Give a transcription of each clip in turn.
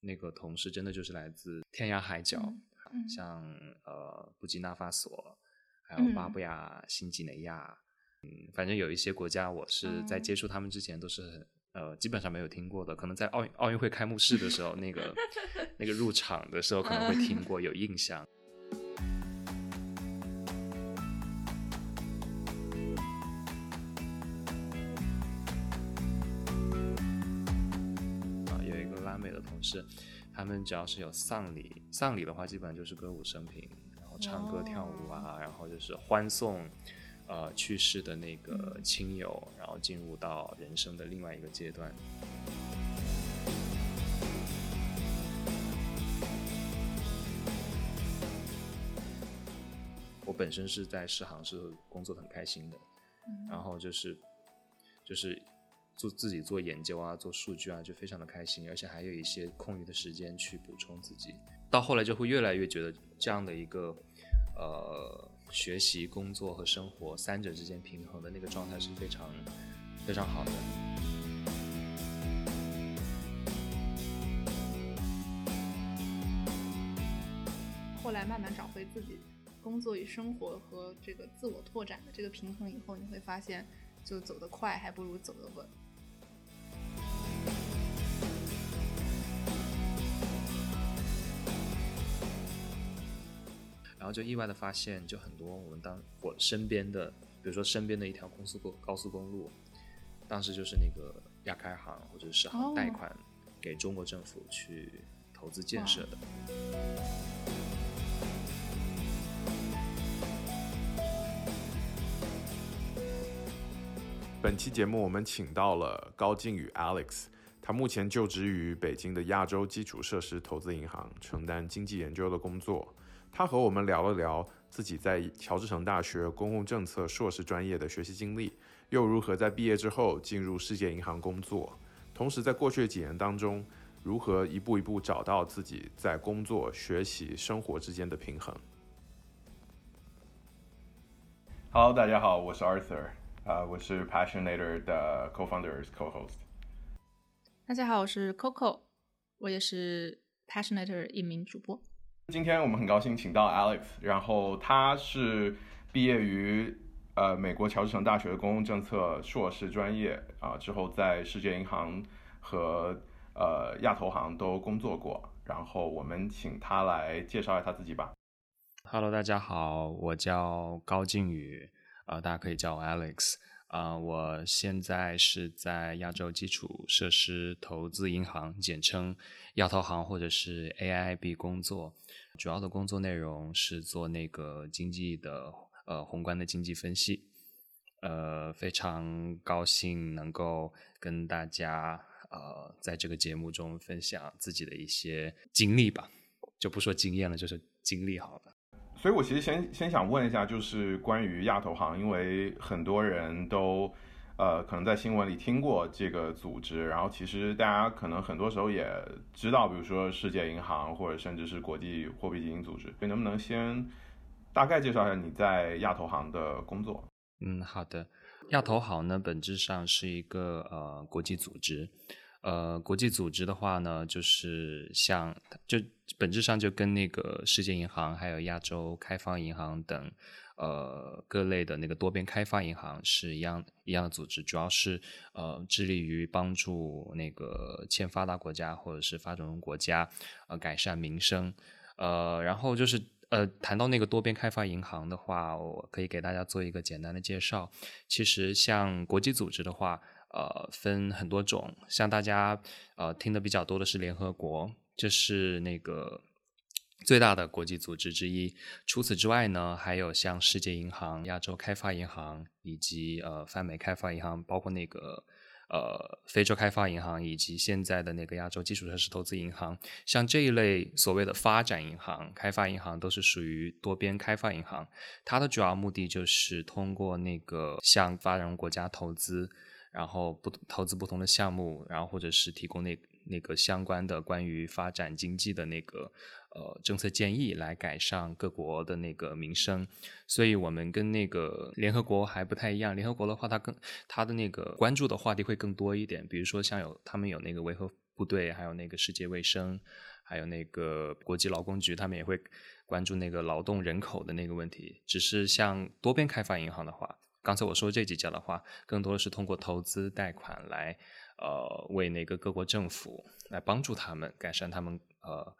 那个同事真的就是来自天涯海角，嗯像呃布基纳法索，还有巴嗯布亚新几内亚，嗯，反正有一些国家我是在哦。接触他们之前都是很呃基本上没有听过的，可能在奥运奥运会开幕式的时候，那个 那个入场的时候可能会听过，有印象。拉美的同事，他们只要是有丧礼，丧礼的话基本上就是歌舞升平，然后唱歌跳舞啊，然后就是欢送呃去世的那个亲友，然后进入到人生的另外一个阶段。我本身是在世行是工作很开心的，然后就是就是做自己做研究啊，做数据啊，就非常的开心，而且还有一些空余的时间去补充自己。到后来就会越来越觉得这样的一个呃学习、工作和生活三者之间平衡的那个状态是非常非常好的。后来慢慢找回自己工作与生活和这个自我拓展的这个平衡以后，你会发现，就走得快还不如走得稳。然后就意外的发现，就很多我们当我身边的，比如说身边的一条公司公高速公路，当时就是那个亚开行或者是行贷哦款给中国政府去投资建设的。本期节目我们请到了高靖宇 Alex，他目前就职于北京的亚洲基础设施投资银行，承担经济研究的工作。他和我们聊了聊自己在乔治城大学公共政策硕士专业的学习经历，又如何在毕业之后进入世界银行工作，同时在过去的几年当中，如何一步一步找到自己在工作、学习、生活之间的平衡。Hello，大家好，我是 Arthur，啊、我是 Passionator 的 co-founders co-host。大家好，我是 Coco，我也是 Passionator 一名主播。今天我们很高兴请到 Alex，然后他是毕业于呃美国乔治城大学的公共政策硕士专业啊、之后在世界银行和呃亚投行都工作过，然后我们请他来介绍一下他自己吧。Hello，大家好，我叫高靖宇，呃，大家可以叫我 Alex。啊、我现在是在亚洲基础设施投资银行，简称亚投行或者是 AIIB 工作。主要的工作内容是做那个经济的呃宏观的经济分析。呃，非常高兴能够跟大家呃在这个节目中分享自己的一些经历吧，就不说经验了，就是经历好了。所以我其实先先想问一下，就是关于亚投行，因为很多人都呃可能在新闻里听过这个组织，然后其实大家可能很多时候也知道，比如说世界银行或者甚至是国际货币基金组织，所以能不能先大概介绍一下你在亚投行的工作？嗯，好的。亚投行呢，本质上是一个呃国际组织。呃，国际组织的话呢，就是像就本质上就跟那个世界银行、还有亚洲开发银行等呃各类的那个多边开发银行是一样一样的组织，主要是呃致力于帮助那个欠发达国家或者是发展中国家呃改善民生。呃，然后就是呃，谈到那个多边开发银行的话，我可以给大家做一个简单的介绍。其实像国际组织的话，呃，分很多种，像大家呃听的比较多的是联合国，这是那个最大的国际组织之一。除此之外呢，还有像世界银行、亚洲开发银行以及呃泛美开发银行，包括那个。呃，非洲开发银行以及现在的那个亚洲基础设施投资银行，像这一类所谓的发展银行、开发银行，都是属于多边开发银行。它的主要目的就是通过那个向发展中国家投资，然后不投资不同的项目，然后或者是提供那那个相关的关于发展经济的那个呃政策建议，来改善各国的那个民生。所以我们跟那个联合国还不太一样，联合国的话，它更它的那个关注的话题会更多一点，比如说像有他们有那个维和部队，还有那个世界卫生，还有那个国际劳工局，他们也会关注那个劳动人口的那个问题。只是像多边开发银行的话，刚才我说这几家的话，更多的是通过投资贷款来，呃，为那个各国政府来帮助他们改善他们呃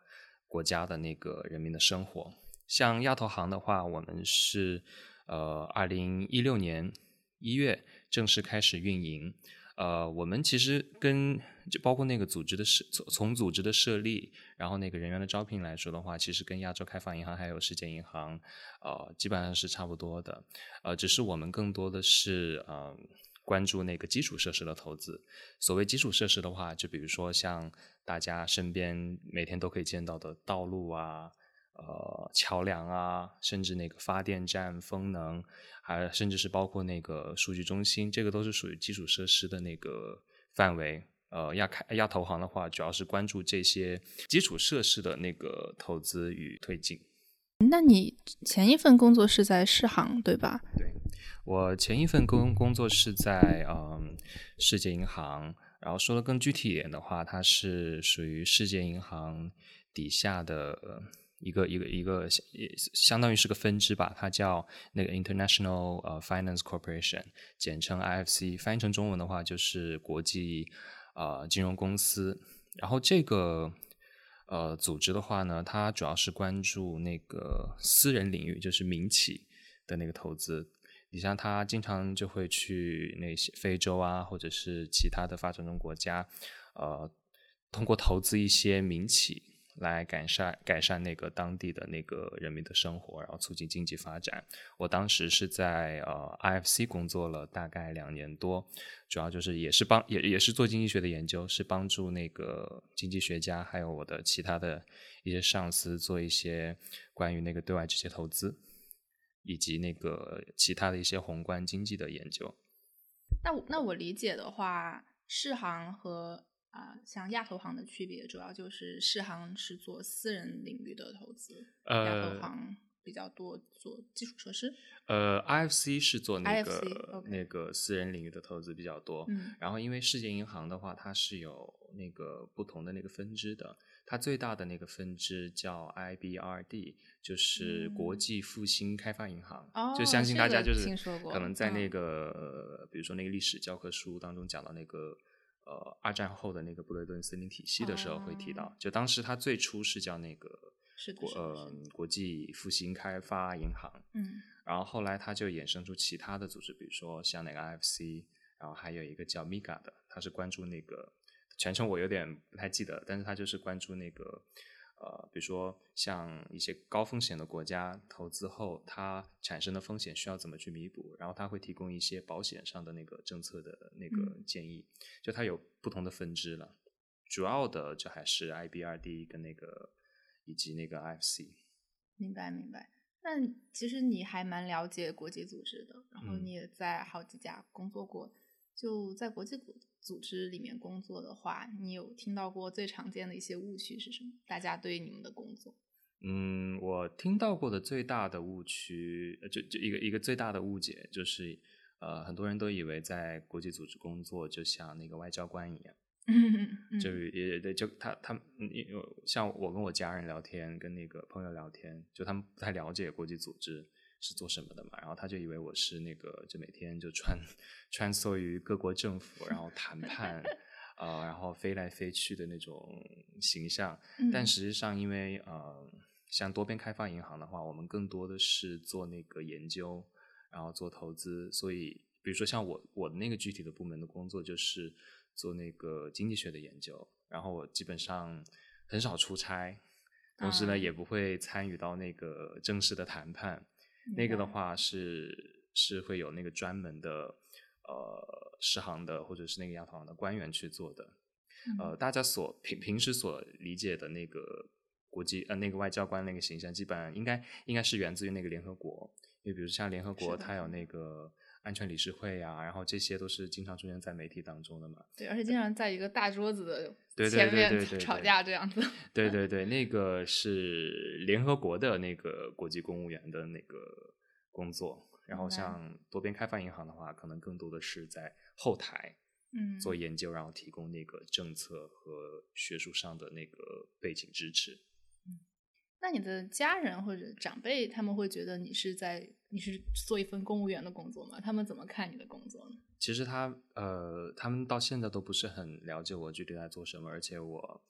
国家的那个人民的生活。像亚投行的话，我们是呃二零一六年一月正式开始运营。呃，我们其实跟就包括那个组织的设从从组织的设立，然后那个人员的招聘来说的话，其实跟亚洲开发银行还有世界银行，呃，基本上是差不多的。呃，只是我们更多的是呃关注那个基础设施的投资。所谓基础设施的话，就比如说像大家身边每天都可以见到的道路啊。呃，桥梁啊，甚至那个发电站、风能，还甚至是包括那个数据中心，这个都是属于基础设施的那个范围。呃，亚开亚投行的话，主要是关注这些基础设施的那个投资与推进。那你前一份工作是在世行对吧？对，我前一份工工作是在嗯世界银行，然后说的更具体一点的话，它是属于世界银行底下的。一个一个一个相相当于是个分支吧，它叫那个 International 呃 Finance Corporation，简称 IFC，翻译成中文的话就是国际啊金融公司。然后这个呃组织的话呢，它主要是关注那个私人领域，就是民企的那个投资。你像它经常就会去那些非洲啊，或者是其他的发展中国家，呃，通过投资一些民企。来改善改善那个当地的那个人民的生活，然后促进经济发展。我当时是在呃 IFC 工作了大概两年多，主要就是也是帮也也是做经济学的研究，是帮助那个经济学家还有我的其他的一些上司做一些关于那个对外直接投资以及那个其他的一些宏观经济的研究。那我那我理解的话，世行和啊，像亚投行的区别，主要就是世行是做私人领域的投资，亚投行比较多做基础设施。呃，IFC 是做那个那个私人领域的投资比较多。嗯，然后因为世界银行的话，它是有那个不同的那个分支的，它最大的那个分支叫 IBRD，就是国际复兴开发银行。哦，就相信大家就是可能在那个比如说那个历史教科书当中讲到那个。呃，二战后的那个布雷顿森林体系的时候会提到，就当时它最初是叫那个国呃国际复兴开发银行，嗯，然后后来它就衍生出其他的组织，比如说像那个 IFC，然后还有一个叫 MIGA 的，它是关注那个全称我有点不太记得，但是它就是关注那个。呃，比如说像一些高风险的国家投资后，它产生的风险需要怎么去弥补？然后它会提供一些保险上的那个政策的那个建议。就它有不同的分支了，主要的就还是 IBRD 跟那个以及那个 IFC。明白明白。那其实你还蛮了解国际组织的，然后你也在好几家工作过。就在国际组组织里面工作的话，你有听到过最常见的一些误区是什么？大家对你们的工作？嗯，我听到过的最大的误区，就就一个一个最大的误解，就是呃，很多人都以为在国际组织工作就像那个外交官一样，就也也就他他像我跟我家人聊天，跟那个朋友聊天，就他们不太了解国际组织。是做什么的嘛？然后他就以为我是那个，就每天就穿穿梭于各国政府，然后谈判，呃，然后飞来飞去的那种形象。但实际上，因为呃，像多边开发银行的话，我们更多的是做那个研究，然后做投资。所以，比如说像我我的那个具体的部门的工作，就是做那个经济学的研究。然后我基本上很少出差，同时呢，也不会参与到那个正式的谈判。那个的。话是是会有那个专门的呃食行的或者是那个亚投行的官员去做的，呃，大家所平平时所理解的那个国际呃那个外交官那个形象，基本上应该应该是源自于那个联合国，因为比如像联合国，它有。那个安全理事会呀，然后这些都是经常出现在媒体当中的嘛。对，而且经常在一个大桌子 的前面吵架这样子。对对对，那个是联合国的那个国际公务员的那个工作。然后像多边开发银行的话，可能更多的是在后台嗯，做研究，然后提供那个政策和学术上的那个背景支持。那你的家人或者长辈，他们会觉得你是在你是做一份公务员的工作吗？他们怎么看你的工作呢？其实他呃，他们到现在都不是很了解我具体在做什么，而且我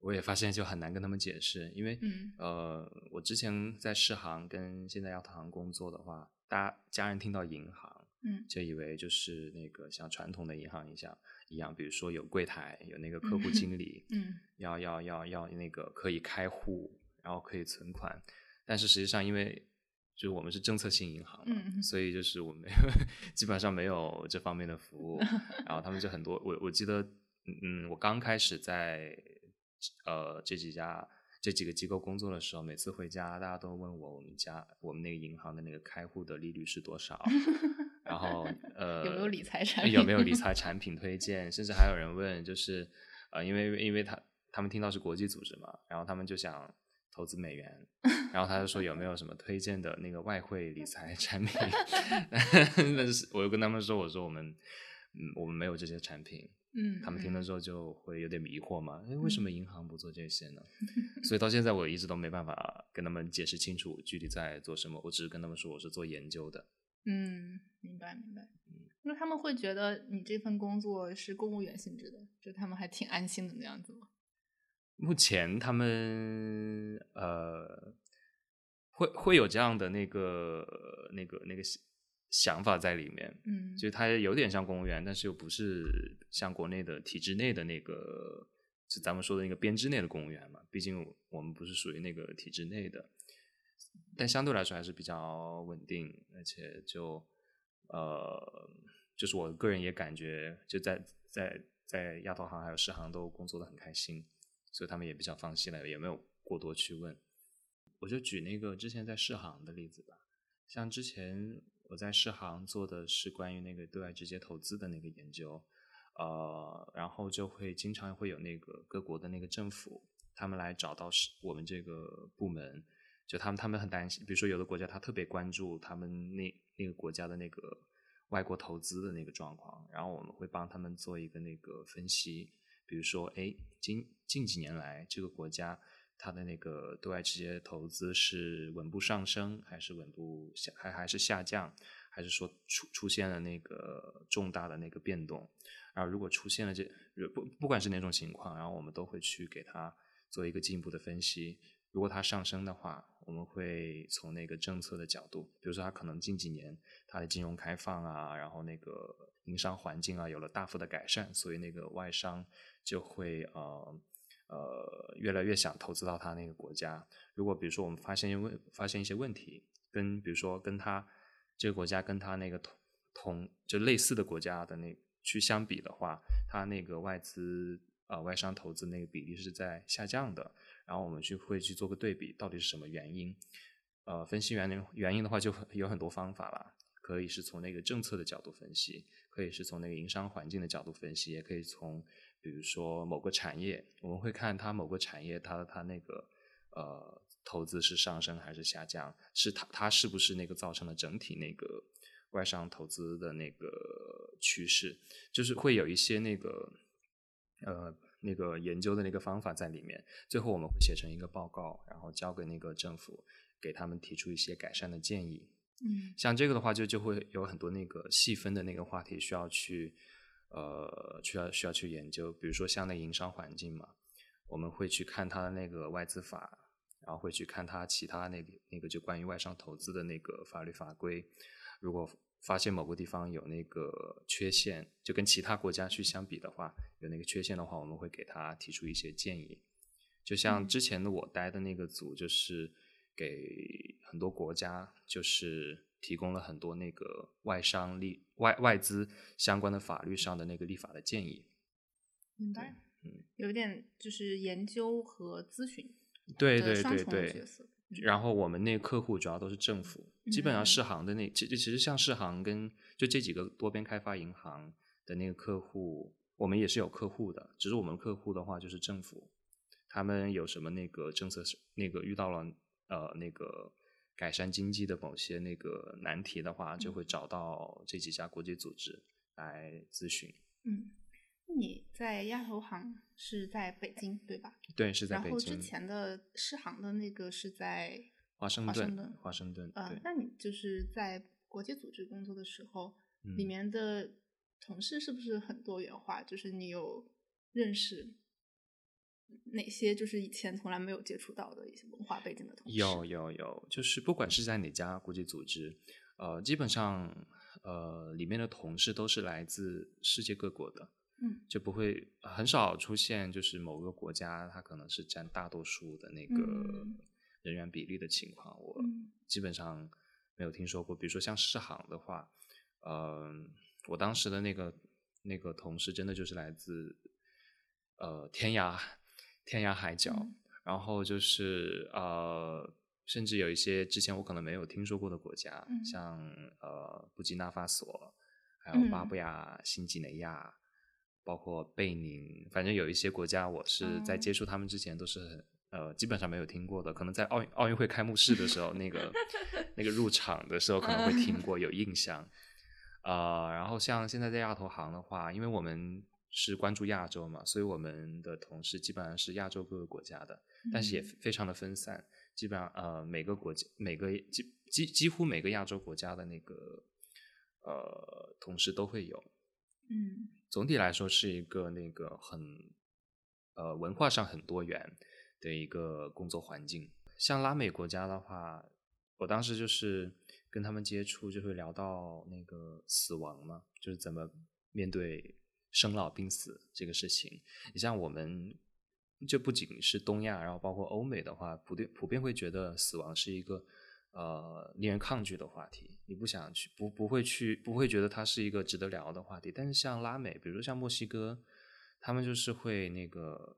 我也发现就很难跟他们解释，因为、嗯呃，我之前在世行跟现在亚投行工作的话，大家家人听到银行，嗯就以为就是那个像传统的银行一样一样，比如说有柜台，有那个客户经理，嗯要要要要那个可以开户，然后可以存款，但是实际上因为就是我们是政策性银行嘛，嗯所以就是我们 基本上没有这方面的服务，然后他们就很多，我我记得，嗯，我刚开始在呃这几家这几个机构工作的时候，每次回家大家都问我我们家我们那个银行的那个开户的利率是多少，然后呃有没有理财产品有没有理财产品推荐，甚至还有人问，就是呃，因为因为他他们听到是国际组织嘛，然后他们就想投资美元，然后他就说有没有什么推荐的那个外汇理财产品，但是我又跟他们说，我说我们嗯我们没有这些产品，嗯，他们听了嗯之后就会有点迷惑嘛，哎，为什么银行不做这些呢？所以到现在我一直都没办法跟他们解释清楚具体在做什么，我只是跟他们说我是做研究的。嗯，明白明白。因为他们会觉得你这份工作是公务员性质的，就他们还挺安心的那样子吗？目前他们呃会会有这样的那个那个那个想想法在里面，嗯，就是他有点像公务员，但是又不是像国内的体制内的那个，就咱们说的那个编制内的公务员嘛。毕竟我们不是属于那个体制内的，但相对来说还是比较稳定，而且就呃，就是我个人也感觉就在在在亚投行还有世行都工作的很开心，所以他们也比较放心了，也没有过多去问。我就举那个之前在世行的例子吧，像之前我在世行做的是关于那个对外直接投资的那个研究，呃，然后就会经常会有那个各国的那个政府，他们来找到是我们这个部门，就他们他们很担心，比如说有的国家他特别关注他们那那个国家的那个外国投资的那个状况，然后我们会帮他们做一个那个分析，比如说，哎，近近几年来这个国家它的那个对外直接投资是稳步上升，还是稳步下，还还是下降，还是说出出现了那个重大的那个变动？然后如果出现了这不不管是哪种情况，然后我们都会去给它做一个进一步的分析。如果它上升的话，我们会从那个政策的角度，比如说它可能近几年它的金融开放啊，然后那个营商环境啊有了大幅的改善，所以那个外商就会呃呃越来越想投资到它那个国家。如果比如说我们发现问发现一些问题，跟比如说跟它这个国家跟它那个同同就类似的国家的那去相比的话，它那个外资呃外商投资那个比例是在下降的。然后我们去会去做个对比，到底是什么原因？呃，分析原因原因的话，就有很多方法了，可以是从那个政策的角度分析，可以是从那个营商环境的角度分析，也可以从比如说某个产业，我们会看它某个产业它它那个呃投资是上升还是下降，是它它是不是那个造成了整体那个外商投资的那个趋势，就是会有一些那个呃。那个研究的那个方法在里面，最后我们会写成一个报告，然后交给那个政府，给他们提出一些改善的建议。嗯像这个的话就，就会有很多那个细分的那个话题需要去，呃，需要需要去研究。比如说像那营商环境嘛，我们会去看它的那个外资法，然后会去看它其他那个那个就关于外商投资的那个法律法规。如果发现某个地方有那个缺陷，就跟其他国家去相比的话，有那个缺陷的话，我们会给他提出一些建议。就像之前的我待的那个组，就是给很多国家就是提供了很多那个外商立外外资相关的法律上的那个立法的建议。明白。嗯，有点就是研究和咨询对对对对。然后我们那客户主要都是政府，基本上嗯。世行的那其实其实像世行跟就这几个多边开发银行的那个客户，我们也是有客户的，只是我们客户的话就是政府，他们有什么那个政策是那个遇到了呃那个改善经济的某些那个难题的话，就会找到这几家国际组织来咨询。嗯，你在亚投行是在北京对吧？对，是在北京。然后之前的世行的那个是在华盛顿。华盛顿。呃，那你就是在国际组织工作的时候，里面的同事是不是很多元化？就是你有认识哪些就是以前从来没有接触到的一些文化背景的同事？有有有，就是不管是在哪家国际组织，呃，基本上呃里面的同事都是来自世界各国的。嗯，就不会很少出现，就是某个国家它可能是占大多数的那个人员比例的情况，我基本上没有听说过。比如说像世行的话，呃，我当时的那个那个同事真的就是来自呃天涯天涯海角，然后就是呃，甚至有一些之前我可能没有听说过的国家，像呃布基纳法索，还有巴布亚新几内亚。包括贝宁，反正有一些国家，我是在接触他们之前都是呃基本上没有听过的。可能在奥运奥运会开幕式的时候，那个 那个入场的时候可能会听过，有印象。啊，然后像现在在亚投行的话，因为我们是关注亚洲嘛，所以我们的同事基本上是亚洲各个国家的，但是也非常的分散。基本上呃每个国家每个几几几乎每个亚洲国家的那个呃同事都会有。嗯，总体来说是一个那个很，呃，文化上很多元的一个工作环境。像拉美国家的话，我当时就是跟他们接触，就会聊到那个死亡嘛，就是怎么面对生老病死这个事情。你像我们，就不仅是东亚，然后包括欧美的话，普遍普遍会觉得死亡是一个。呃，令人抗拒的话题，你不想去，不不会去，不会觉得它是一个值得聊的话题。但是像拉美，比如像墨西哥，他们就是会那个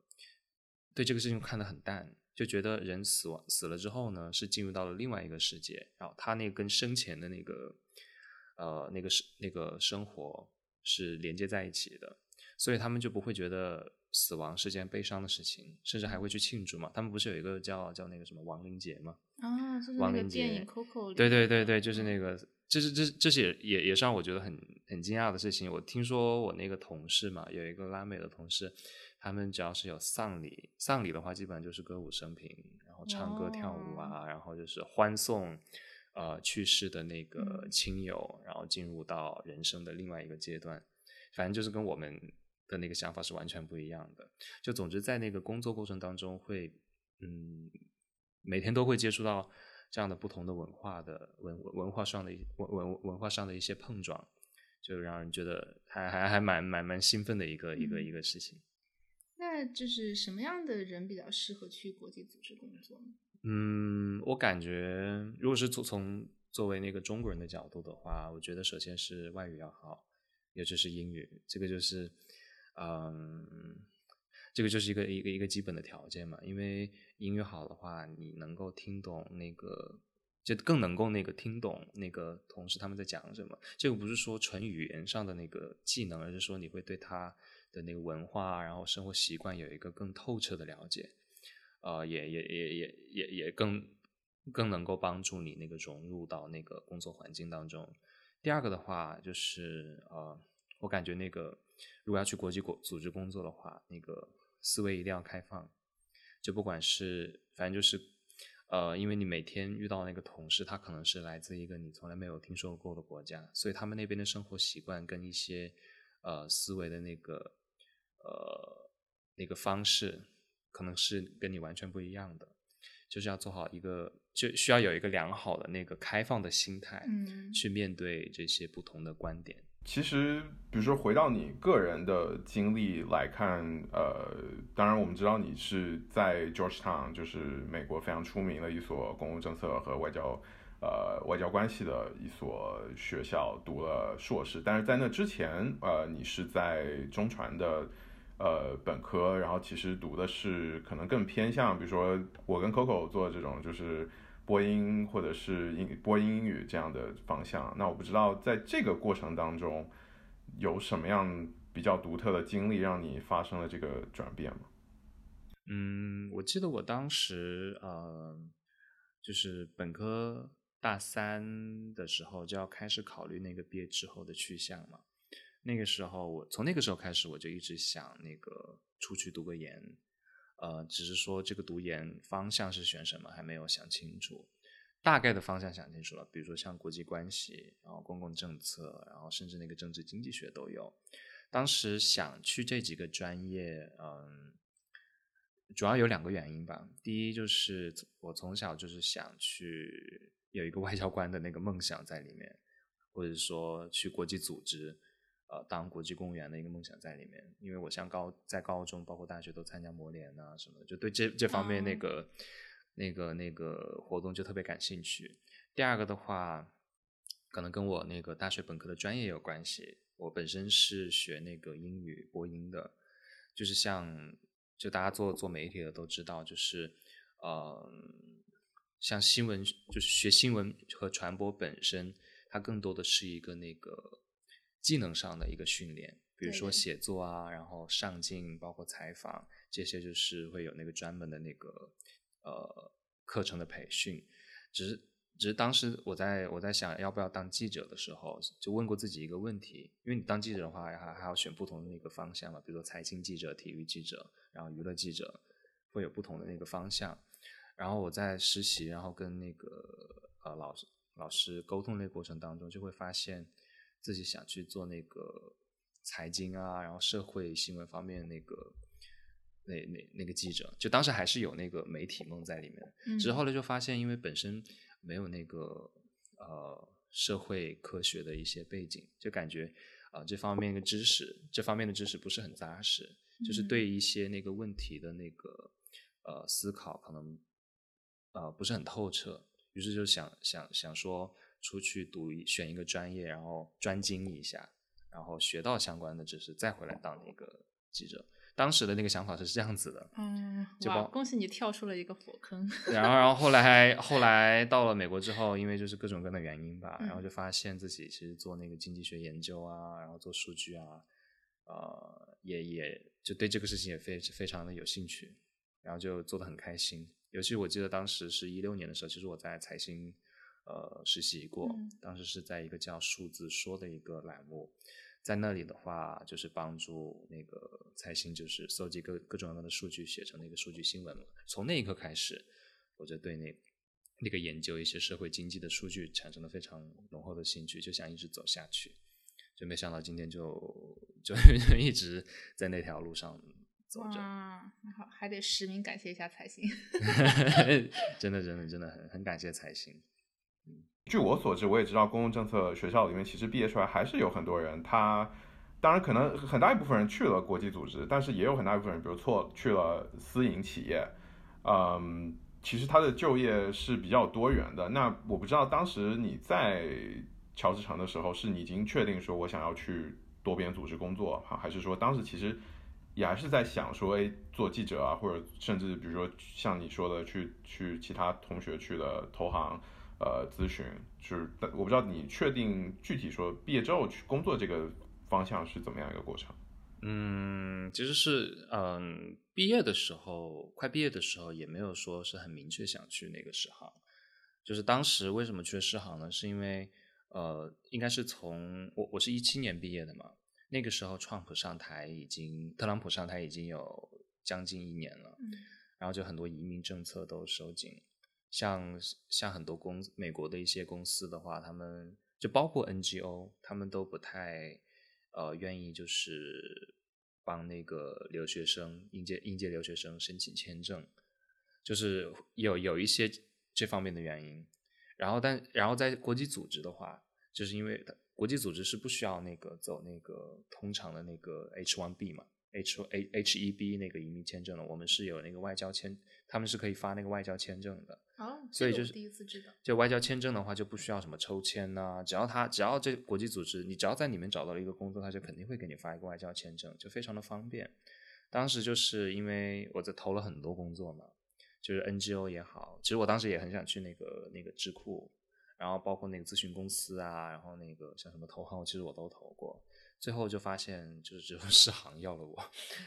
对这个事情看得很淡，就觉得人死亡死了之后呢，是进入到了另外一个世界，然后他那跟生前的那个呃那个是那个生活是连接在一起的，所以他们就不会觉得。死亡是件悲伤的事情，甚至还会去庆祝嘛？他们不是有一个叫叫那个什么亡灵节吗？啊，就是那个电影《Coco》对对对对，就是那个，这是这这是也也也是让我觉得很很惊讶的事情。我听说我那个同事嘛，有一个拉美的同事，他们只要是有丧礼，丧礼的话基本上就是歌舞升平，然后唱歌跳舞啊，然后就是欢送呃去世的那个亲友，然后进入到人生的另外一个阶段。反正就是跟我们。的那个想法是完全不一样的。就总之在那个工作过程当中，会嗯，每天都会接触到这样的不同的文化的文文化上的文文文化上的一些碰撞，就让人觉得还还还蛮蛮蛮兴奋的一个一个一个事情。那就是什么样的人比较适合去国际组织工作呢？嗯，我感觉如果是从从作为那个中国人的角度的话，我觉得首先是外语要好，也就是英语，这个就是。嗯，这个就是一个一个一个基本的条件嘛。因为英语好的话，你能够听懂那个，就更能够那个听懂那个同事他们在讲什么。这个不是说纯语言上的那个技能，而是说你会对他的那个文化，然后生活习惯有一个更透彻的了解。呃，也也也也也也更更能够帮助你那个融入到那个工作环境当中。第二个的话就是呃，我感觉那个。如果要去国际国组织工作的话，那个思维一定要开放，就不管是反正就是，呃，因为你每天遇到那个同事，他可能是来自一个你从来没有听说过的国家，所以他们那边的生活习惯跟一些呃思维的那个呃那个方式，可能是跟你完全不一样的，就是要做好一个，就需要有一个良好的那个开放的心态，嗯，去面对这些不同的观点。其实，比如说回到你个人的经历来看，呃，当然我们知道你是在 Georgetown，就是美国非常出名的一所公共政策和外交，呃，外交关系的一所学校读了硕士。但是在那之前，呃，你是在中传的，呃，本科，然后其实读的是可能更偏向，比如说我跟 Coco 做这种就是。播音或者是英播音英语这样的方向，那我不知道在这个过程当中有什么样比较独特的经历让你发生了这个转变吗？嗯，我记得我当时呃，就是本科大三的时候就要开始考虑那个毕业之后的去向嘛。那个时候我从那个时候开始，我就一直想那个出去读个研，呃，只是说这个读研方向是选什么还没有想清楚，大概的方向想清楚了，比如说像国际关系，然后公共政策，然后甚至那个政治经济学都有。当时想去这几个专业，嗯，主要有两个原因吧。第一就是我从小就是想去有一个外交官的那个梦想在里面，或者说去国际组织。呃，当国际公务员的一个梦想在里面，因为我像高在高中包括大学都参加模联啊什么的，就对这这方面那个那个那个活动就特别感兴趣。第二个的话，可能跟我那个大学本科的专业有关系，我本身是学那个英语播音的，就是像就大家做做媒体的都知道，就是呃，像新闻就是学新闻和传播本身，它更多的是一个那个。技能上的一个训练，比如说写作啊，然后上镜，包括采访，这些就是会有那个专门的那个呃课程的培训。只是只是当时我在我在想要不要当记者的时候，就问过自己一个问题，因为你当记者的话，还还要选不同的那个方向嘛，比如说财经记者、体育记者，然后娱乐记者，会有不同的那个方向。然后我在实习，然后跟那个呃老师老师沟通那过程当中，就会发现。自己想去做那个财经啊，然后社会新闻方面那个那那那个记者，就当时还是有那个媒体梦在里面。之后来就发现，因为本身没有那个呃社会科学的一些背景，就感觉啊这方面的知识，这方面的知识不是很扎实，就是对一些那个问题的那个呃思考可能呃不是很透彻。于是就想想想说。出去读一选一个专业，然后专精一下，然后学到相关的知识，再回来当那个记者。当时的那个想法是这样子的。嗯，就，恭喜你跳出了一个火坑。然后，然后后来后来 到了美国之后，因为就是各种各样的原因吧，然后就发现自己其实做那个经济学研究啊，然后做数据啊，呃，也也就对这个事情也非非常的有兴趣，然后就做的很开心。尤其我记得当时是一六年的时候，其实我在财新。呃，实习过，当时是在一个叫“数字说”的一个栏目，在那里的话，就是帮助那个财新，就是搜集各各种各样的数据，写成那个数据新闻。从那一刻开始，我就对那那个研究一些社会经济的数据产生了非常浓厚的兴趣，就想一直走下去。就没想到今天就就 一直在那条路上走着。还得实名感谢一下财星。真的，真的，真的很很感谢财新。据我所知，我也知道公共政策学校里面其实毕业出来还是有很多人，他当然可能很大一部分人去了国际组织，但是也有很大一部分人，比如错去了私营企业，嗯，其实他的就业是比较多元的。那我不知道当时你在乔治城的时候，是你已经确定说我想要去多边组织工作，哈，还是说当时其实也还是在想说，哎，做记者啊，或者甚至比如说像你说的去去其他同学去了投行。呃，咨询就是，我不知道你确定具体说毕业之后去工作这个方向是怎么样一个过程？嗯，其实是，嗯，毕业的时候，快毕业的时候也没有说是很明确想去那个世行，就是当时为什么去世行呢？是因为，呃，应该是从我我是一七年毕业的嘛，那个时候特朗普上台已经，特朗普上台已经有将近一年了，然后就很多移民政策都收紧。像像很多公美国的一些公司的话，他们就包括 NGO，他们都不太呃愿意就是帮那个留学生应届应届留学生申请签证，就是有有一些这方面的原因。然后但然后在国际组织的话，就是因为国际组织是不需要那个走那个通常的那个 H1B 嘛。H A H E B 那个移民签证了，我们是有那个外交签，他们是可以发那个外交签证的。哦，所以就是第一次知道。就外交签证的话，就不需要什么抽签呐，只要他只要这国际组织，你只要在里面找到了一个工作，他就肯定会给你发一个外交签证，就非常的方便。当时就是因为我在投了很多工作嘛，就是 N G O 也好，其实我当时也很想去那个那个智库，然后包括那个咨询公司啊，然后那个像什么投行，其实我都投过。最后就发现，就是只有世行要了我，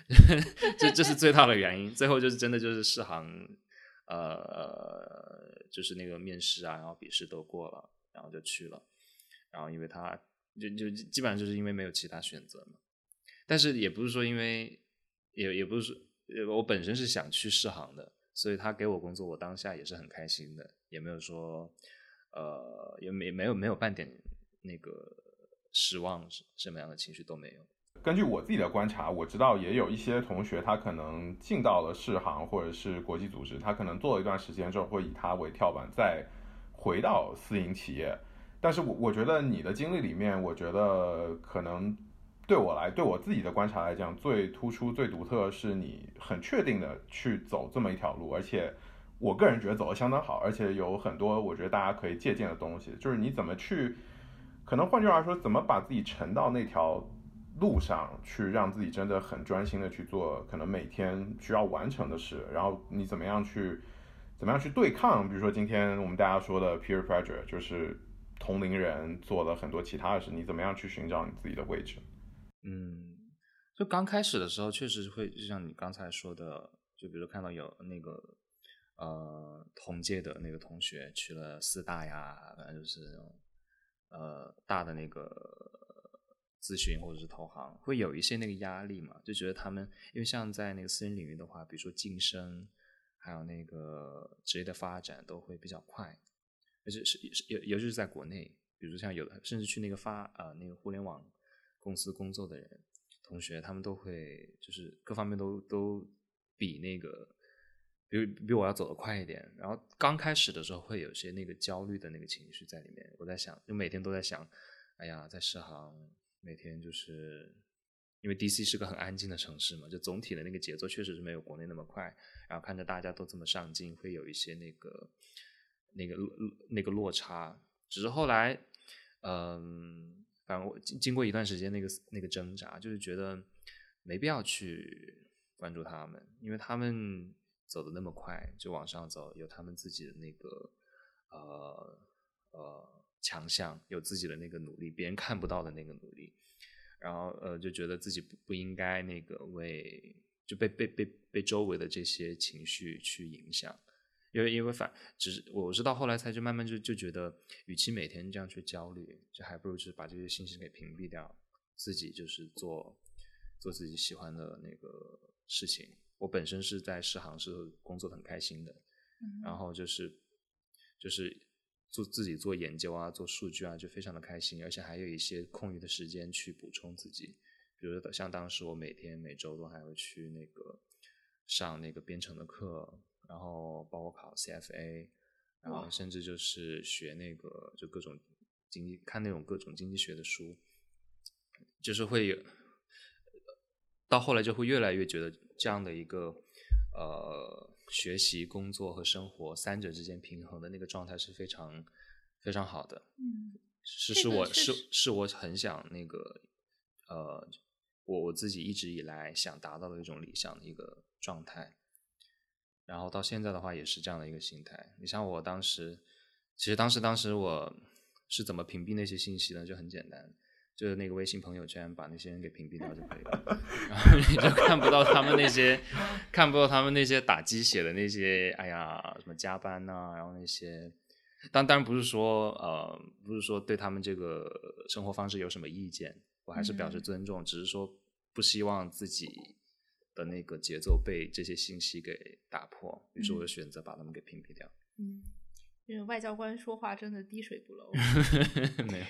这这是最大的原因。最后就是真的就是世行，呃，就是那个面试啊，然后笔试都过了，然后就去了。然后因为他就就基本上就是因为没有其他选择嘛。但是也不是说因为，也也不是说，我本身是想去世行的，所以他给我工作，我当下也是很开心的，也没有说，呃，也没没有没有半点那个失望什么样的情绪都没有。根据我自己的观察，我知道也有一些同学，他可能进到了世行或者是国际组织，他可能做了一段时间之后，会以他为跳板，再回到私营企业。但是我我觉得你的经历里面，我觉得可能对我来，对我自己的观察来讲，最突出、最独特是你很确定的去走这么一条路，而且我个人觉得走的相当好，而且有很多我觉得大家可以借鉴的东西，就是你怎么去，可能换句话说，怎么把自己沉到那条路上去，让自己真的很专心的去做可能每天需要完成的事，然后你怎么样去，怎么样去对抗，比如说今天我们大家说的 peer pressure，就是。同龄人做了很多其他的事，你怎么样去寻找你自己的位置？嗯，就刚开始的时候，确实会就像你刚才说的，就比如看到有那个呃同届的那个同学去了四大呀，反正就是呃大的那个咨询或者是投行，会有一些那个压力嘛，就觉得他们因为像在那个私人领域的话，比如说晋升还有那个职业的发展都会比较快。而且是是尤尤其是在国内，比如像有的甚至去那个发啊那个互联网公司工作的人同学，他们都会就是各方面都都比那个比比我要走得快一点。然后刚开始的时候会有些那个焦虑的那个情绪在里面。我在想，就每天都在想，哎呀，在世行每天就是因为 DC 是个很安静的城市嘛，就总体的那个节奏确实是没有国内那么快。然后看着大家都这么上进，会有一些那个。那个落那个落差，只是后来，嗯，反正我经经过一段时间那个那个挣扎，就是觉得没必要去关注他们，因为他们走的那么快，就往上走，有他们自己的那个呃呃强项，有自己的那个努力，别人看不到的那个努力，然后呃就觉得自己不不应该那个为就被被被被周围的这些情绪去影响。因为因为反只是我是到后来才就慢慢就就觉得，与其每天这样去焦虑，就还不如就是把这些信息给屏蔽掉，自己就是做做自己喜欢的那个事情。我本身是在世行是工作很开心的，然后就是就是做自己做研究啊，做数据啊，就非常的开心，而且还有一些空余的时间去补充自己，比如像当时我每天每周都还会去那个上那个编程的课。然后包括考 CFA，然后甚至就是学那个就各种经济看那种各种经济学的书，就是会有到后来就会越来越觉得这样的一个呃学习、工作和生活三者之间平衡的那个状态是非常非常好的。嗯，是是我是是我很想那个呃我我自己一直以来想达到的一种理想的一个状态。然后到现在的话也是这样的一个心态。你像我当时，其实当时当时我是怎么屏蔽那些信息呢？就很简单，就是那个微信朋友圈把那些人给屏蔽掉就可以了。然后你就看不到他们那些，看不到他们那些打鸡血的那些，哎呀，什么加班呐，然后那些。当当然不是说呃，不是说对他们这个生活方式有什么意见，我还是表示尊重，只是说不希望自己。的那个节奏被这些信息给打破，于是我就选择把他们给屏蔽掉。嗯，因为外交官说话真的滴水不漏。没有，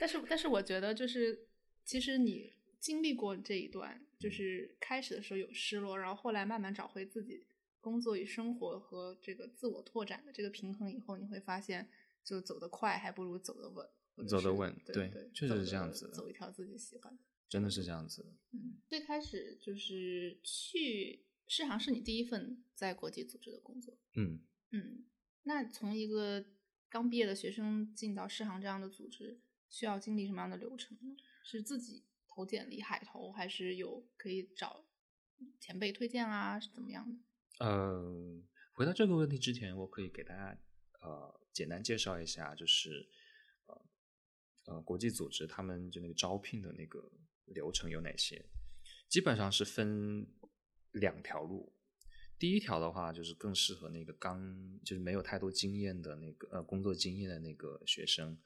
但是但是我觉得就是其实你经历过这一段，就是开始的时候有失落，然后后来慢慢找回自己工作与生活和这个自我拓展的这个平衡以后，你会发现就走得快还不如走得稳。走得稳，对，确实是这样子。走一条自己喜欢的。真的是这样子。嗯，最开始就是去世行是你第一份在国际组织的工作。嗯嗯，那从一个刚毕业的学生进到世行这样的组织，需要经历什么样的流程呢？是自己投简历海投，还是有可以找前辈推荐啊？是怎么样的？呃，回答这个问题之前，我可以给大家呃简单介绍一下，就是呃呃国际组织他们就那个招聘的那个。流程有哪些？基本上是分两条路。第一条的话，就是更适合那个刚就是没有太多经验的那个呃工作经验的那个学生，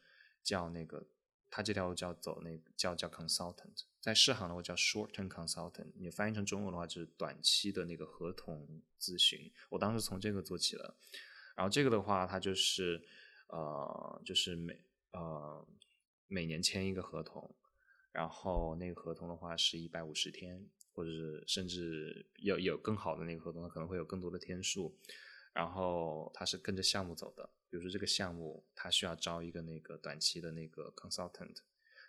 叫那个他这条路叫走那个叫叫 consultant，在世行的话叫 short term consultant，你翻译成中文的话就是短期的那个合同咨询。我当时从这个做起了，然后这个的话，它就是呃，就是每呃每年签一个合同，然后那个合同的话是一百五十天，或者是甚至有有更好的那个合同，它可能会有更多的天数，然后它是跟着项目走的。比如说这个项目，它需要招一个那个短期的那个 consultant，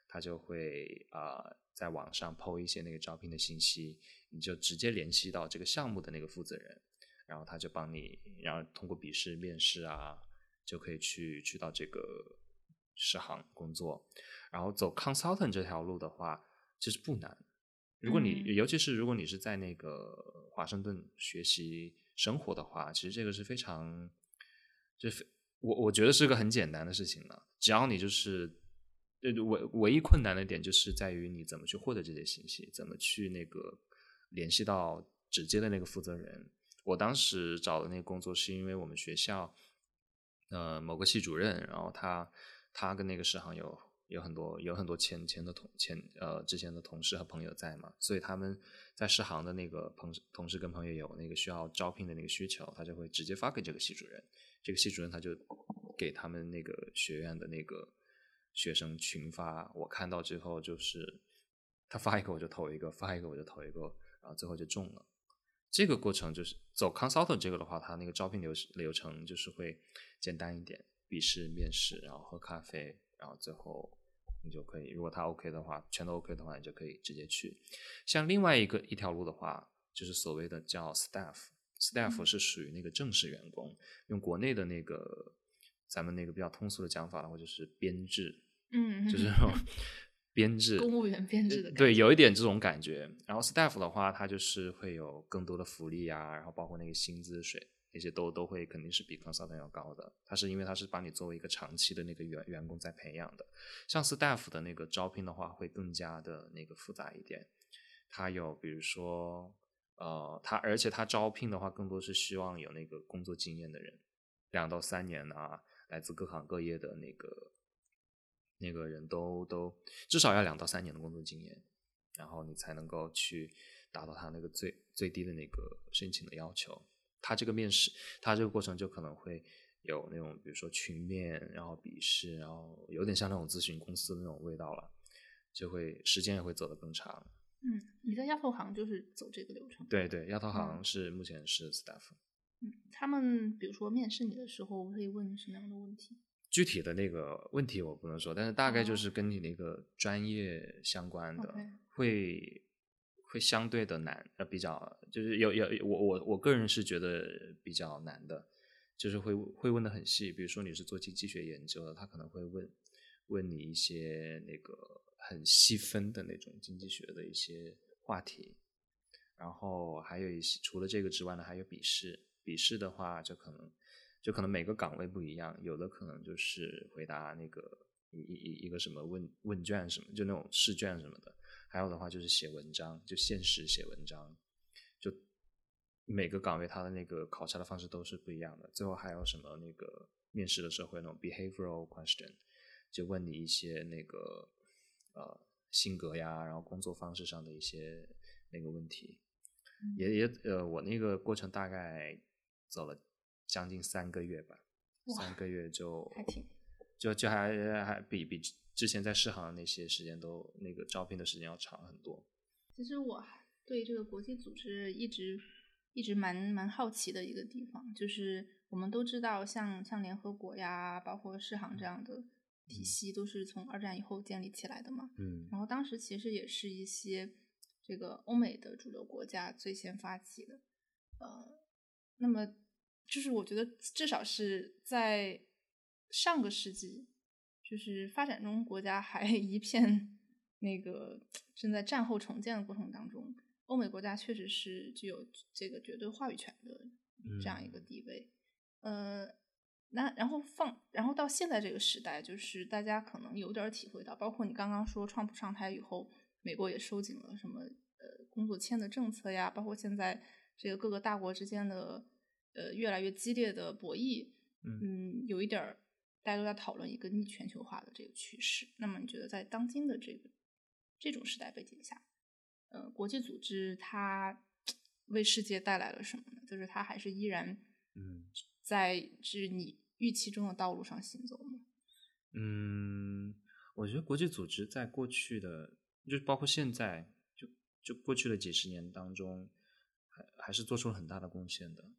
他就会啊在网上 PO 一些那个招聘的信息，你就直接联系到这个项目的那个负责人，然后他就帮你，然后通过笔试、面试啊，就可以去去到这个市行工作。然后走 consultant 这条路的话，其实不难。如果你尤其是如果你是在那个华盛顿学习生活的话，其实这个是非常就是。我我觉得是个很简单的事情了，只要你就是，呃，唯唯一困难的点就是在于你怎么去获得这些信息，怎么去那个联系到直接的那个负责人。我当时找的那个工作是因为我们学校，呃，某个系主任，然后他他跟那个世行有有很多有很多前前的同前呃之前的同事和朋友在嘛，所以他们在世行的那个朋同事跟朋友有那个需要招聘的那个需求，他就会直接发给这个系主任。这个系主任他就给他们那个学院的那个学生群发，我看到之后就是他发一个我就投一个，发一个我就投一个，然后最后就中了。这个过程就是走 consultant 这个的话，他那个招聘流流程就是会简单一点，笔试、面试，然后喝咖啡，然后最后你就可以，如果他 OK 的话，全都 OK 的话，你就可以直接去。像另外一个一条路的话，就是所谓的叫 staff。Staff 是属于那个正式员工，用国内的那个咱们那个比较通俗的讲法的话，就是编制，嗯，就是 编制，公务员编制的，对，有一点这种感觉。然后 Staff 的话，它就是会有更多的福利啊，然后包括那个薪资水那些都都会肯定是比 Consultant 要高的。它是因为它是把你作为一个长期的那个员员工在培养的。像 Staff 的那个招聘的话，会更加的那个复杂一点。它有比如说。呃，他而且他招聘的话，更多是希望有那个工作经验的人，两到三年啊，来自各行各业的那个那个人都都至少要两到三年的工作经验，然后你才能够去达到他那个最最低的那个申请的要求。他这个面试，他这个过程就可能会有那种，比如说群面，然后笔试，然后有点像那种咨询公司的那种味道了，就会时间也会走得更长。嗯，你在亚投行就是走这个流程。对对，亚投行是目前是 staff。嗯，他们比如说面试你的时候会问什么样的问题？具体的那个问题我不能说，但是大概就是跟你那个专业相关的，会会相对的难，呃，比较就是有有我我我个人是觉得比较难的，就是会会问的很细，比如说你是做经济学研究的，他可能会问问你一些那个。很细分的那种经济学的一些话题，然后还有一些除了这个之外呢，还有笔试。笔试的话，就可能就可能每个岗位不一样，有的可能就是回答那个一一一个什么问问卷什么，就那种试卷什么的。还有的话就是写文章，就现实写文章。就每个岗位它的那个考察的方式都是不一样的。最后还有什么那个面试的时候会那种 behavioral question，就问你一些那个。呃，性格呀，然后工作方式上的一些那个问题，也也呃，我那个过程大概走了将近三个月吧，三个月就还挺，就就还还比比之前在世行的那些时间都那个招聘的时间要长很多。其实我对这个国际组织一直一直蛮蛮好奇的一个地方，就是我们都知道像像联合国呀，包括世行这样的。体系都是从二战以后建立起来的嘛，嗯，然后当时其实也是一些这个欧美的主流国家最先发起的，呃，那么就是我觉得至少是在上个世纪，就是发展中国家还 一片那个正在战后重建的过程当中，欧美国家确实是具有这个绝对话语权的这样一个地位，呃。那然后放，然后到现在这个时代，就是大家可能有点体会到，包括你刚刚说，川普上台以后，美国也收紧了什么呃工作签的政策呀，包括现在这个各个大国之间的呃越来越激烈的博弈，嗯，有一点大家都在讨论一个逆全球化的这个趋势。那么你觉得在当今的这个这种时代背景下，呃，国际组织它为世界带来了什么呢？就是它还是依然嗯在是你预期中的道路上行走吗？嗯，我觉得国际组织在过去的，就包括现在，就就过去的几十年当中，还还是做出了很大的贡献的。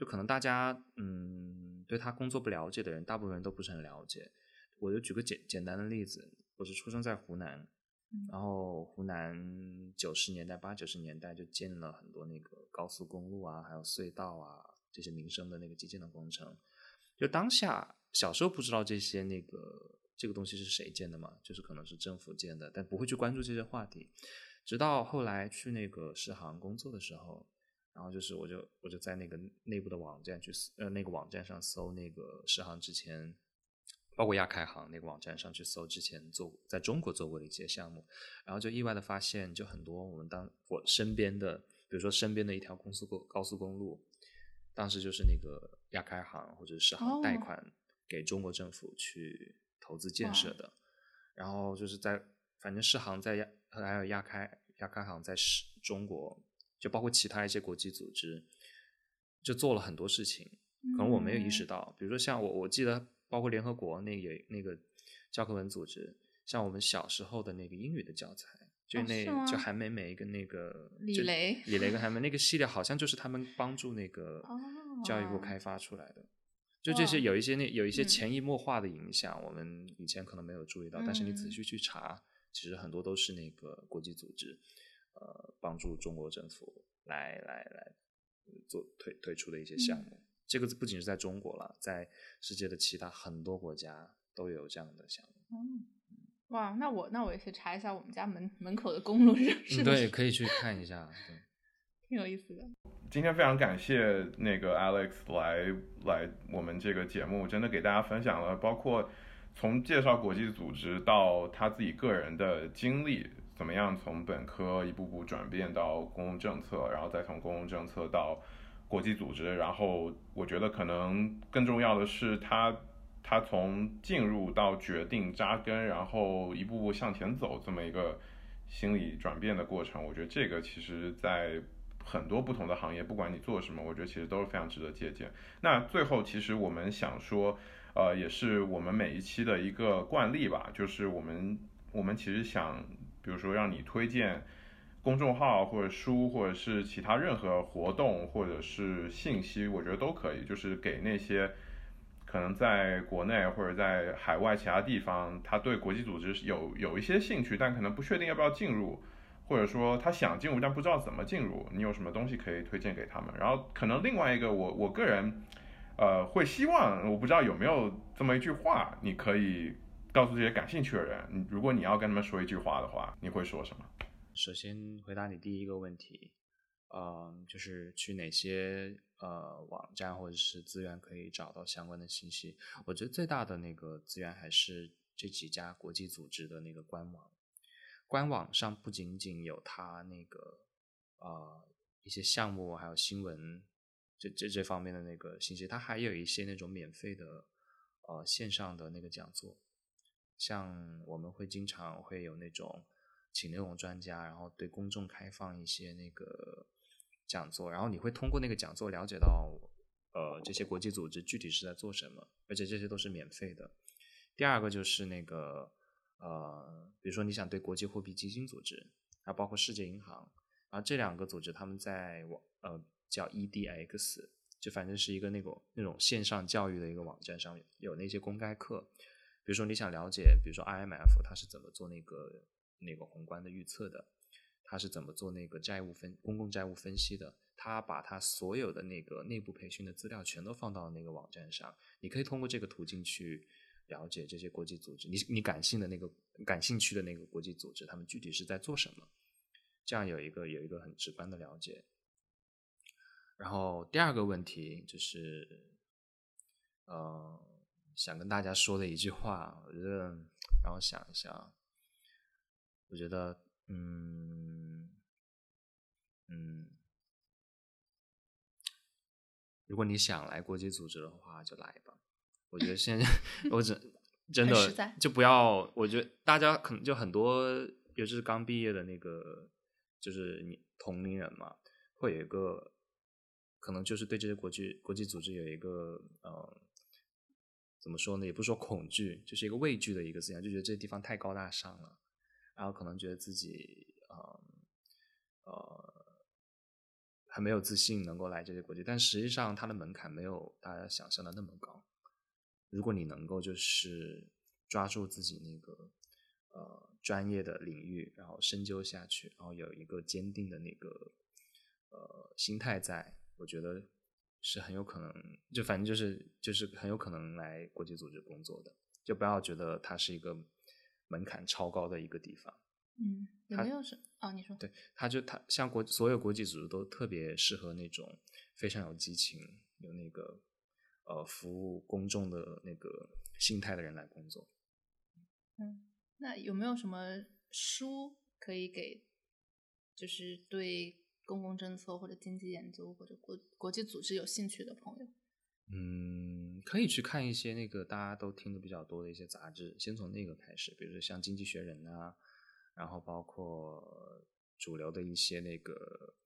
就可能大家嗯对他工作不了解的人，大部分人都不是很了解。我就举个简简单的例子，我是出生在湖南，嗯然后湖南九十年代八九十年代就建了很多那个高速公路啊，还有隧道啊这些民生的那个基建的工程。就当下小时候不知道这些那个这个东西是谁建的嘛，就是可能是政府建的，但不会去关注这些话题。直到后来去那个世行工作的时候，然后就是我就我就在那个内部的网站去搜呃那个网站上搜那个世行之前，包括亚开行那个网站上去搜之前做在中国做过的一些项目，然后就意外的发现，就很多我们当我身边的，比如说身边的一条高速公高速公路，当时就是那个亚开行或者是世行贷哦。款给中国政府去投资建设哇。的，然后就是在反正世行在亚还有亚开亚开行在世中国，就包括其他一些国际组织，就做了很多事情，可能我没有意识嗯。到，比如说像我我记得包括联合国那个有那个教科文组织，像我们小时候的那个英语的教材，就哦那、就韩梅梅跟那个就李雷李雷跟韩梅 那个系列，好像就是他们帮助那个教育部哦开发出来的。就这些有一些那有一些嗯。潜移默化的影响，我们以前可能没有注意到，但是你仔嗯。细去查，其实很多都是那个国际组织，呃，帮助中国政府来来来呃做推推出的一些项嗯目。这个不仅是在中国了，在世界的其他很多国家都有这样的项目。嗯，哇，那我那我也去查一下我们家门门口的公路是是嗯，对，不是可以去看一下。对 挺有意思的。今天非常感谢那个 Alex 来来我们这个节目，真的给大家分享了包括从介绍国际组织到他自己个人的经历，怎么样从本科一步步转变到公共政策，然后再从公共政策到国际组织，然后我觉得可能更重要的是他他从进入到决定扎根，然后一步步向前走这么一个心理转变的过程，我觉得这个其实在很多不同的行业，不管你做什么，我觉得其实都是非常值得借鉴。那最后，其实我们想说，呃，也是我们每一期的一个惯例吧，就是我们我们其实想，比如说让你推荐公众号或者书，或者是其他任何活动或者是信息，我觉得都可以，就是给那些。可能在国内或者在海外其他地方，他对国际组织有有一些兴趣，但可能不确定要不要进入，或者说他想进入但不知道怎么进入，你有什么东西可以推荐给他们？然后可能另外一个我我个人，呃，会希望我不知道有没有这么一句话，你可以告诉这些感兴趣的人，你如果你要跟他们说一句话的话，你会说什么？首先回答你第一个问题，呃，就是去哪些呃网站或者是资源可以找到相关的信息？我觉得最大的那个资源还是这几家国际组织的那个官网。官网上不仅仅有它那个呃一些项目，还有新闻这这这方面的那个信息，它还有一些那种免费的呃线上的那个讲座，像我们会经常会有那种。请那种专家，然后对公众开放一些那个讲座，然后你会通过那个讲座了解到，呃，这些国际组织具体是在做什么，而且这些都是免费的。第二个就是那个，呃，比如说你想对国际货币基金组织，还包括世界银行，然后这两个组织他们在网，呃，叫 EDX，就反正是一个那种那种线上教育的一个网站上面有那些公开课，比如说你想了解，比如说 IMF 它是怎么做那个。那个宏观的预测的，他是怎么做那个债务分公共债务分析的？他把他所有的那个内部培训的资料全都放到那个网站上，你可以通过这个途径去了解这些国际组织，你你感兴的那个感兴趣的那个国际组织，他们具体是在做什么？这样有一个有一个很直观的了解。然后第二个问题就是，呃，想跟大家说的一句话，我觉得让我想一下。我觉得，嗯，嗯，如果你想来国际组织的话，就来吧。我觉得现在 我只真的就不要，我觉得大家可能就很多，尤其是刚毕业的那个，就是你同龄人嘛，会有一个可能就是对这些国际国际组织有一个呃。怎么说呢？也不说恐惧，就是一个畏惧的一个思想，就觉得这地方太高大上了，然后可能觉得自己呃呃很没有自信能够来这些国际，但实际上它的门槛没有大家想象的那么高。如果你能够就是抓住自己那个呃专业的领域，然后深究下去，然后有一个坚定的那个呃心态在，我觉得。是很有可能，就反正就是就是很有可能来国际组织工作的，就不要觉得它是一个门槛超高的一个地方。嗯，有没有什哦？你说对，他就他像国所有国际组织都特别适合那种非常有激情、有那个呃服务公众的那个心态的人来工作。嗯，那有没有什么书可以给，就是对？公共政策或者经济研究或者国国际组织有兴趣的朋友，嗯，可以去看一些那个大家都听的比较多的一些杂志，先从那个开始，比如说像《经济学人》啊，然后包括主流的一些那个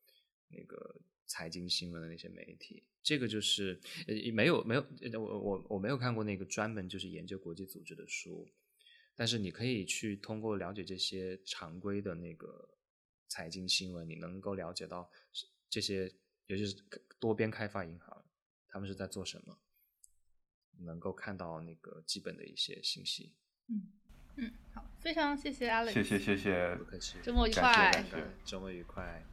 那个财经新闻的那些媒体，这个就是呃没有没有我我我没有看过那个专门就是研究国际组织的书，但是你可以去通过了解这些常规的那个。财经新闻，你能够了解到这些，尤其是多边开发银行，他们是在做什么，能够看到那个基本的一些信息。嗯嗯，好，非常谢谢 Alex，谢谢谢谢，不客气，周末愉快，周末愉快。